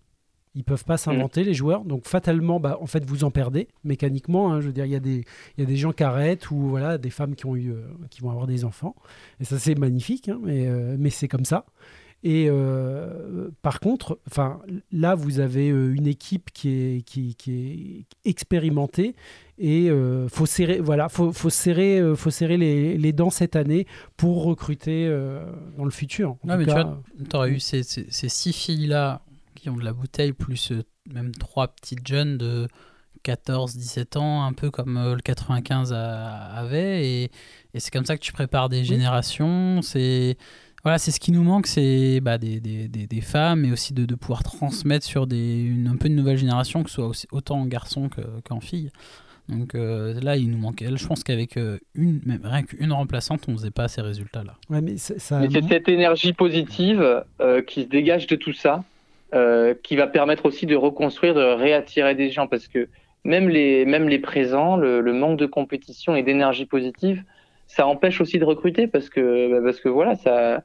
Ils peuvent pas s'inventer, mm. les joueurs. Donc, fatalement, bah, en fait, vous en perdez mécaniquement. Hein. je veux dire, il y, a des, y a des gens qui arrêtent ou voilà, des femmes qui, ont eu, euh, qui vont avoir des enfants. Et ça, c'est magnifique, hein, mais, euh, mais c'est comme ça. Et euh, par contre, enfin, là, vous avez euh, une équipe qui est, qui, qui est expérimentée et euh, faut serrer, voilà, faut, faut serrer, euh, faut serrer les, les, dents cette année pour recruter dans le futur. Non, mais tu vois, tu aurais eu ces, ces, ces six filles-là qui ont de la bouteille, plus même trois petites jeunes de 14-17 ans, un peu comme le 95 avait. Et, et c'est comme ça que tu prépares des générations. C'est voilà, c'est ce qui nous manque, c'est bah, des, des, des, des, femmes, mais aussi de, de, pouvoir transmettre sur des, une, un peu une nouvelle génération, que ce soit aussi, autant en garçons qu'en filles. Donc euh, là, il nous manque. Je pense qu'avec euh, une, même rien qu'une remplaçante, on ne faisait pas ces résultats-là. Ouais, mais c'est cette énergie positive euh, qui se dégage de tout ça, euh, qui va permettre aussi de reconstruire, de réattirer des gens, parce que même les, même les présents, le, le manque de compétition et d'énergie positive, ça empêche aussi de recruter, parce que, bah, parce que voilà, ça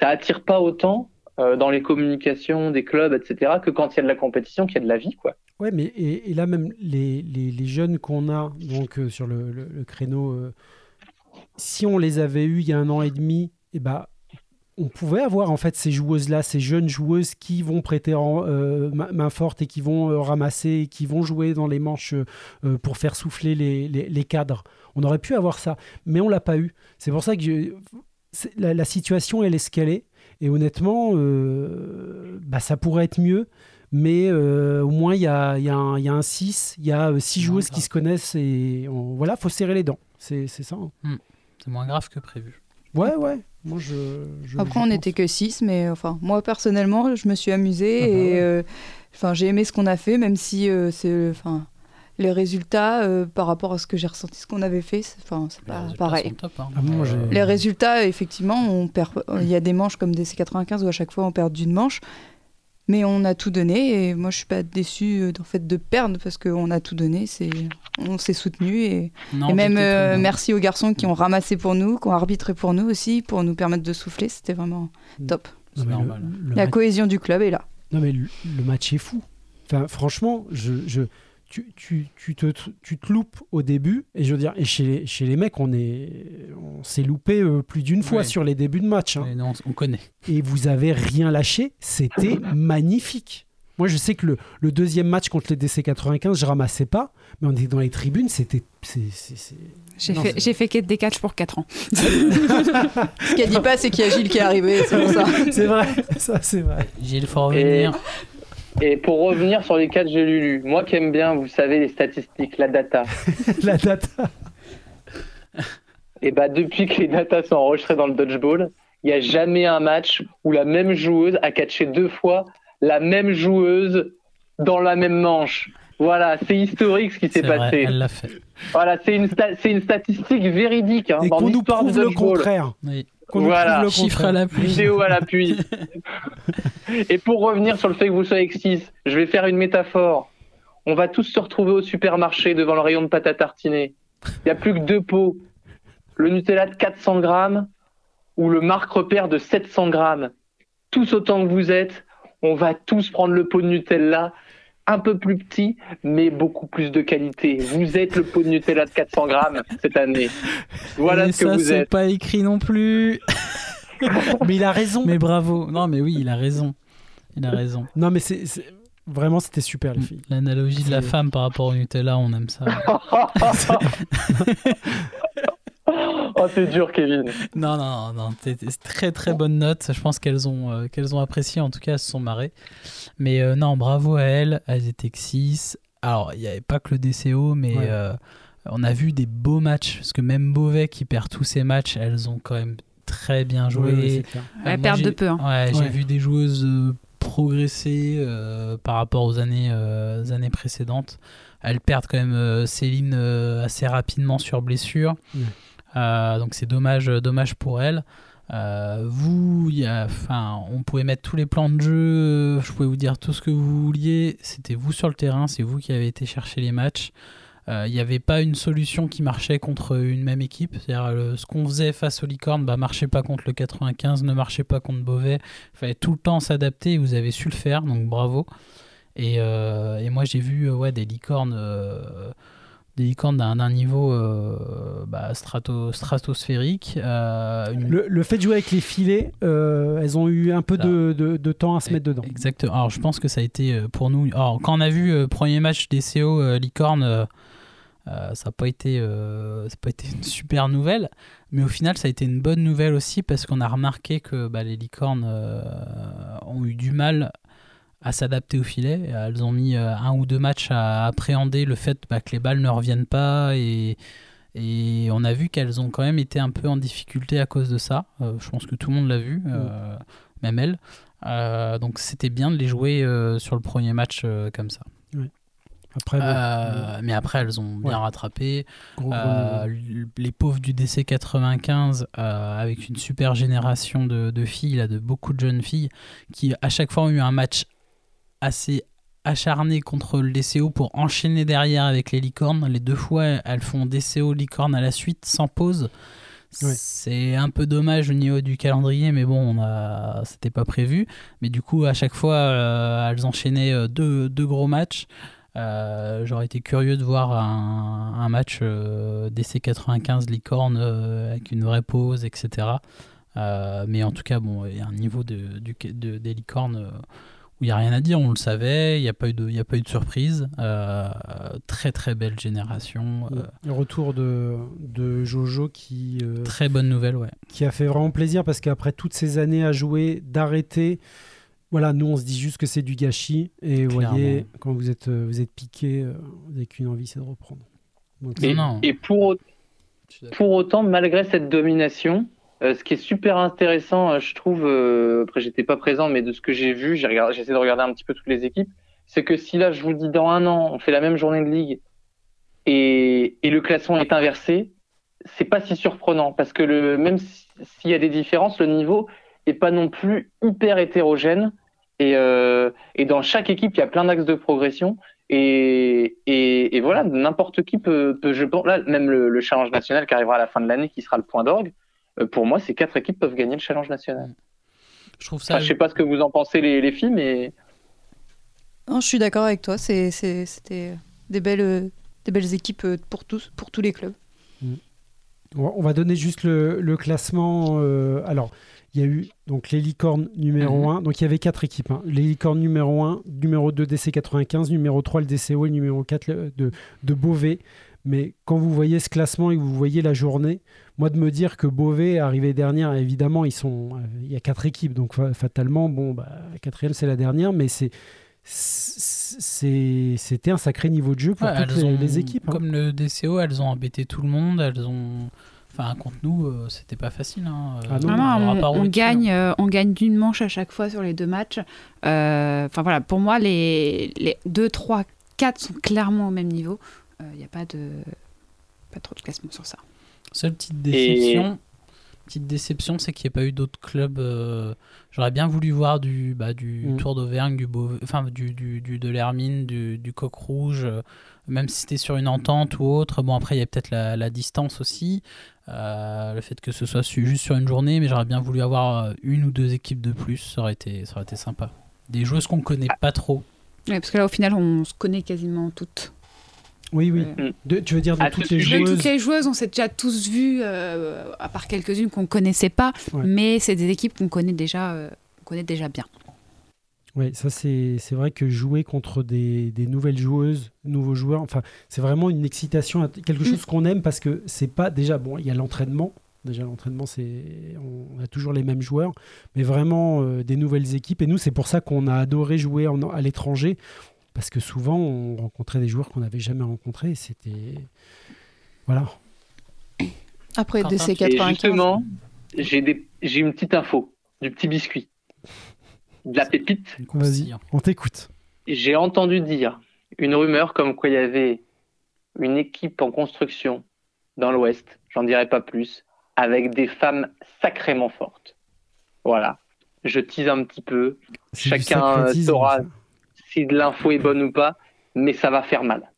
ça attire pas autant euh, dans les communications des clubs, etc., que quand il y a de la compétition, qu'il y a de la vie, quoi. Ouais, mais et, et là même les, les, jeunes qu'on a donc euh, sur le, le, créneau, euh, si on les avait eus il y a un an et demi, et eh ben on pouvait avoir en fait ces joueuses-là, ces jeunes joueuses qui vont prêter main forte et qui vont ramasser, qui vont jouer dans les manches pour faire souffler les, les, les, cadres. On aurait pu avoir ça, mais on l'a pas eu. C'est pour ça que la, la, situation, elle est ce qu'elle est. Et honnêtement, euh, bah, ça pourrait être mieux. Mais euh, au moins, il y a, y, a y a, un 6, il y a 6 joueuses grave. qui se connaissent. Et on, voilà, faut serrer les dents. C'est ça. Hein. Mmh. C'est moins grave que prévu. Ouais, ouais. Moi, je, je- Après, je on n'était que 6, mais enfin, moi personnellement, je me suis amusée Ah bah et ouais. euh, enfin, j'ai aimé ce qu'on a fait, même si euh, c'est, enfin, les résultats euh, par rapport à ce que j'ai ressenti, ce qu'on avait fait, c'est, enfin, c'est Les pas résultats pareil. sont top, hein. Ah, moi, Les résultats, effectivement, on perd. Il y a des manches comme des C95 où à chaque fois on perd d'une manche, mais on a tout donné et moi je suis pas déçue euh, en fait de perdre parce qu'on a tout donné. C'est, on s'est soutenu et, non, et même euh, merci aux garçons qui ont ramassé pour nous, qui ont arbitré pour nous aussi, pour nous permettre de souffler. C'était vraiment top. Non, le- normal. le La match- cohésion du club est là. Non, mais le, le match est fou. Enfin, franchement, je, je, tu, tu, tu, te, tu te loupes au début. Et je veux dire, et chez, les- chez les mecs, on est on s'est loupé euh, plus d'une fois Ouais. sur les débuts de match. hein. Mais non, on connaît. Et vous avez rien lâché. C'était magnifique. Moi, je sais que le, le deuxième match contre les DC95, je ramassais pas. Mais on était dans les tribunes. C'était. c'est- c'est- c'est- J'ai fait, fait que des catchs pour 4 ans. [laughs] Ce qu'elle dit pas, c'est qu'il y a Gilles qui est arrivé, c'est pour ça. C'est vrai. Ça, c'est vrai. Gilles, faut revenir. et pour revenir sur les 4 j'ai lu, moi qui aime bien, vous savez, les statistiques, la data. [laughs] La date. Et bah depuis que les datas sont enregistrées dans le dodgeball, il n'y a jamais un match où la même joueuse a catché deux fois la même joueuse dans la même manche. Voilà, c'est historique ce qui s'est passé. elle l'a fait. Voilà, c'est une, sta- c'est une statistique véridique hein, Et dans qu'on nous l'histoire du le contraire. Oui. Qu'on Voilà. le Chiffre à l'appui. Vidéo à l'appui. [laughs] Et pour revenir sur le fait que vous soyez X6, je vais faire une métaphore. On va tous se retrouver au supermarché devant le rayon de pâte à tartiner. Il n'y a plus que deux pots. Le Nutella de 400 grammes ou le Marc Repère de 700 grammes. Tous autant que vous êtes, on va tous prendre le pot de Nutella un peu plus petit, mais beaucoup plus de qualité. Vous êtes le pot de Nutella de 400 grammes cette année. Voilà Et ce que ça, vous c'est êtes. pas écrit non plus. [laughs] Mais il a raison. Mais bravo. Non, mais oui, il a raison. Il a raison. Non, mais c'est vraiment, c'était super, les filles. L'analogie de la femme par rapport au Nutella, on aime ça. [laughs] oh, c'est dur, Kevin. Non, non, non, c'est c'est très très bonne note. Je pense qu'elles ont, euh, qu'elles ont apprécié, en tout cas, elles se sont marrées. Mais euh, non, bravo à elles, elles étaient que 6. Alors, il n'y avait pas que le DCO, mais Ouais. euh, on a vu des beaux matchs. Parce que même Beauvais, qui perd tous ses matchs, elles ont quand même très bien joué. Oui. Euh, Elles moi, perdent de peu. hein. Ouais, j'ai Ouais. vu des joueuses progresser euh, par rapport aux années, euh, aux années précédentes. Elles perdent quand même euh, Céline euh, assez rapidement sur blessure. Ouais. Euh, donc c'est dommage, dommage pour elle. Euh, vous, y a, on pouvait mettre tous les plans de jeu, euh, je pouvais vous dire tout ce que vous vouliez. C'était vous sur le terrain, c'est vous qui avez été chercher les matchs. Euh, Il n'y avait pas une solution qui marchait contre une même équipe. C'est-à-dire ce qu'on faisait face aux licornes, bah, marchait pas contre le 95, ne marchait pas contre Beauvais. Il fallait tout le temps s'adapter et vous avez su le faire, donc bravo. Et, moi j'ai vu ouais, des licornes, des licornes d'un niveau euh, bah, strato- stratosphérique. euh, une- Le, le fait de jouer avec les filets, euh, elles ont eu un peu de, de- de temps à se mettre dedans. Exactement. Alors, je pense que ça a été pour nous. Alors, quand on a vu le premier match des CO Licorne, ça n'a pas, été, ça a pas été une super nouvelle. Mais au final, ça a été une bonne nouvelle aussi parce qu'on a remarqué que bah, les licornes ont eu du mal à s'adapter au filet. Elles ont mis euh, un ou deux matchs à appréhender le fait bah, que les balles ne reviennent pas et. Et on a vu qu'elles ont quand même été un peu en difficulté à cause de ça. Euh, je pense que tout le monde l'a vu, euh, même elles. Euh, donc c'était bien de les jouer sur le premier match comme ça. Après, bon, mais après, elles ont bien Ouais. rattrapé. gros, gros les pauvres du DC 95, euh, avec une super génération de, de filles, là, de beaucoup de jeunes filles, qui à chaque fois ont eu un match assez acharné contre le DCO pour enchaîner derrière avec les licornes. Les deux fois, elles font DCO licorne à la suite sans pause. C'est un peu dommage au niveau du calendrier, mais bon, on a... c'était pas prévu. Mais du coup, à chaque fois, euh, elles enchaînaient euh, deux, deux gros matchs. Euh, J'aurais été curieux de voir un, un match euh, DC 95 licorne avec une vraie pause, etc. Mais en tout cas, bon, il y a un niveau de, du, de- des licornes où il n'y a rien à dire, on le savait, il n'y a, pas eu de- il y a pas eu de surprise. Euh, très très belle génération. euh, Le retour de, de Jojo qui, euh, très bonne nouvelle, ouais. qui a fait vraiment plaisir parce qu'après toutes ces années à jouer, d'arrêter, voilà, nous on se dit juste que c'est du gâchis et vous voyez, quand vous êtes, euh, vous êtes piqué, euh, vous n'avez qu'une envie, c'est de reprendre. Donc, Et, et pour, pour autant, malgré cette domination, euh, ce qui est super intéressant, euh, je trouve, euh, après j'étais pas présent, mais de ce que j'ai vu, j'ai j'essaie de regarder un petit peu toutes les équipes, c'est que si là je vous dis dans un an, on fait la même journée de ligue et, le classement est inversé, c'est pas si surprenant parce que même s'il y a des différences, le niveau est pas non plus hyper hétérogène et, dans chaque équipe il y a plein d'axes de progression et, voilà n'importe qui peut, je pense là même le, le challenge national qui arrivera à la fin de l'année qui sera le point d'orgue pour moi, ces quatre équipes peuvent gagner le challenge national. Je trouve ça. Enfin, je sais pas ce que vous en pensez, les, les filles, mais. Non, je suis d'accord avec toi. C'était des belles, des belles équipes euh, pour tous, pour tous les clubs. On va donner juste le, le classement. Euh, alors, il y a eu donc les licornes numéro 1. Donc, il y avait quatre équipes. Hein. Les licornes numéro 1, numéro 2 DC 95, numéro 3 le DCO et numéro 4 le, de, de Beauvais. Mais quand vous voyez ce classement et que vous voyez la journée, moi de me dire que Beauvais est arrivé dernière, évidemment, ils sont, euh, il y a quatre équipes, donc fatalement, bon, bah, la quatrième c'est la dernière, mais c'est c'était un sacré niveau de jeu pour Ouais, toutes les, ont- les équipes. hein. Comme le DCO, elles ont embêté tout le monde. Elles ont. Enfin, contre nous, euh, c'était pas facile. hein. Euh, Ah non, Non, on non, aura on, pas on roulé dessus, hein. gagne, euh, on gagne d'une manche à chaque fois sur les deux matchs. Euh, Enfin voilà, pour moi, les, les 2, 3, 4 sont clairement au même niveau. Il n'y a pas de pas trop de classement sur ça. Seule petite déception, petite déception, c'est qu'il n'y a pas eu d'autres clubs. euh, J'aurais bien voulu voir du, bah, du Mm. Tour d'Auvergne, du, Beauvais- enfin, du, du, du- de l'Hermine, du, du Coq Rouge, euh, même si c'était sur une entente ou autre. Bon, après, il y a peut-être la, la distance aussi, euh, le fait que ce soit su- juste sur une journée, mais j'aurais bien voulu avoir euh, une ou deux équipes de plus, ça aurait été, ça aurait été sympa. Des joueuses qu'on connaît pas trop. Ouais, parce que là, au final, on se connaît quasiment toutes. Oui, oui. Mm. De- tu veux dire de À toutes les sujet, De joueuses toutes les joueuses, on s'est déjà tous vus, euh, à part quelques-unes qu'on connaissait pas, Ouais. mais c'est des équipes qu'on connaît déjà, euh, qu'on connaît déjà bien. Oui, ça c'est c'est vrai que jouer contre des, des nouvelles joueuses, nouveaux joueurs, enfin c'est vraiment une excitation, quelque chose qu'on aime parce que c'est pas déjà bon, il y a l'entraînement. Déjà l'entraînement c'est on a toujours les mêmes joueurs, mais vraiment euh, des nouvelles équipes et nous c'est pour ça qu'on a adoré jouer en- à l'étranger parce que souvent on rencontrait des joueurs qu'on n'avait jamais rencontrés et c'était voilà. Après DC Et 95. justement, j'ai des... j'ai une petite info, du petit biscuit, de la pépite. Vas-y, on t'écoute. J'ai entendu dire une rumeur comme quoi il y avait une équipe en construction dans l'Ouest, j'en dirai pas plus, avec des femmes sacrément fortes. Voilà. Je tease un petit peu. Chacun saura. Si de l'info est bonne ou pas, mais ça va faire mal.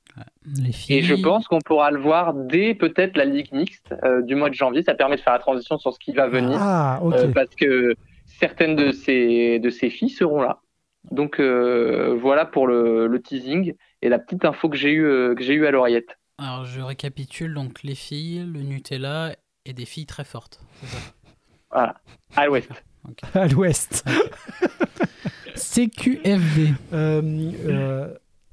Les filles. Et je pense qu'on pourra le voir dès peut-être la Ligue mixte euh, du mois de janvier. Ça permet de faire la transition sur ce qui va venir. Ah, ok. Euh, parce que certaines de ces, de ces filles seront là. Donc euh, voilà pour le, le teasing et la petite info que j'ai eue eu à l'oreillette. Alors je récapitule donc les filles, le Nutella et des filles très fortes. ça Voilà, à l'ouest. à l'ouest. CQFD. Euh, euh,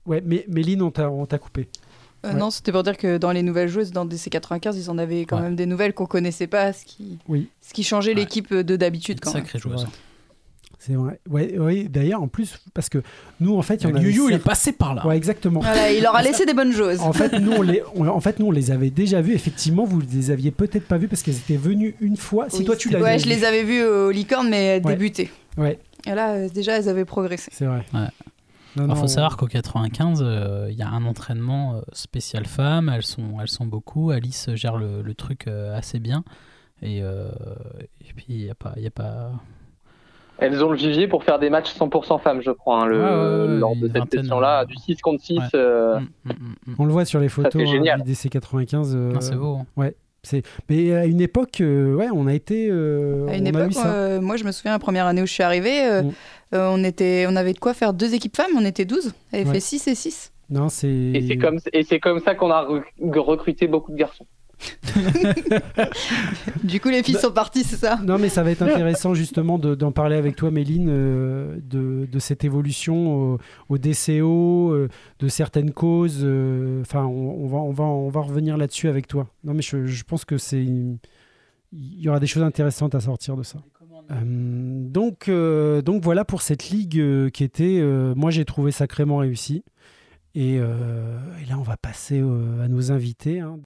ouais, mais Méline, on t'a on t'a coupé. Euh, Ouais. Non, c'était pour dire que dans les nouvelles joueuses, dans DC 95, ils en avaient quand Ouais. même des nouvelles qu'on connaissait pas, ce qui, Oui. ce qui changeait Ouais. l'équipe de d'habitude quand même. C'est joueuse. vrai. C'est vrai. Ouais, ouais, D'ailleurs, en plus, parce que nous, en fait, il y en a. Yu-Yu, il est passé par là. Ouais, exactement. Voilà, il leur a laissé des bonnes joueuses. En fait, nous, on les, [laughs] on- en fait, nous, on les avait déjà vus. Effectivement, vous les aviez peut-être pas vus parce qu'elles étaient venues une fois. Si Oui, toi, tu l'avais Ouais, je les avais vues au licorne, mais Ouais. débuter. Ouais, Et là, euh, déjà, elles avaient progressé. c'est vrai. Ouais. Non, Il non, faut savoir qu'au 95, euh, il y a un entraînement euh, spécial femmes. Elles sont, elles sont beaucoup. Alice gère le, le truc euh, assez bien. Et, euh, et puis, il n'y a pas. il Y a pas... Elles ont le vivier pour faire des matchs 100% femmes, je crois, hein, le, Ouais, ouais, ouais, lors de cette session-là, euh, du 6 contre 6. Ouais. euh, Mm, mm, mm. On le voit sur les photos hein, génial. du DC 95. euh, Non, c'est beau. hein. Mais à une époque, euh, ouais, on a été. euh, À une on a eu époque, ça. euh, moi, je me souviens, la première année où je suis arrivée, euh, Mm. euh, on, était, on avait de quoi faire deux équipes femmes, on était 12. Elle avait Ouais. fait 6 et 6. Non, c'est. Et c'est comme, et c'est comme ça qu'on a re- recruté beaucoup de garçons. [laughs] Du coup, les filles Bah- sont parties, c'est ça? Non, mais ça va être intéressant justement de- d'en parler avec toi, Méline, euh, de, de cette évolution au, au DCO, euh, de certaines causes. euh, Enfin, on, on va, on, va, on va revenir là-dessus avec toi. Non, mais je, je pense que c'est. Il y aura des choses intéressantes à sortir de ça. Euh, donc, euh, donc voilà pour cette ligue euh, qui était, euh, moi j'ai trouvé sacrément réussie. Et, euh, et là, on va passer euh, à nos invités. hein.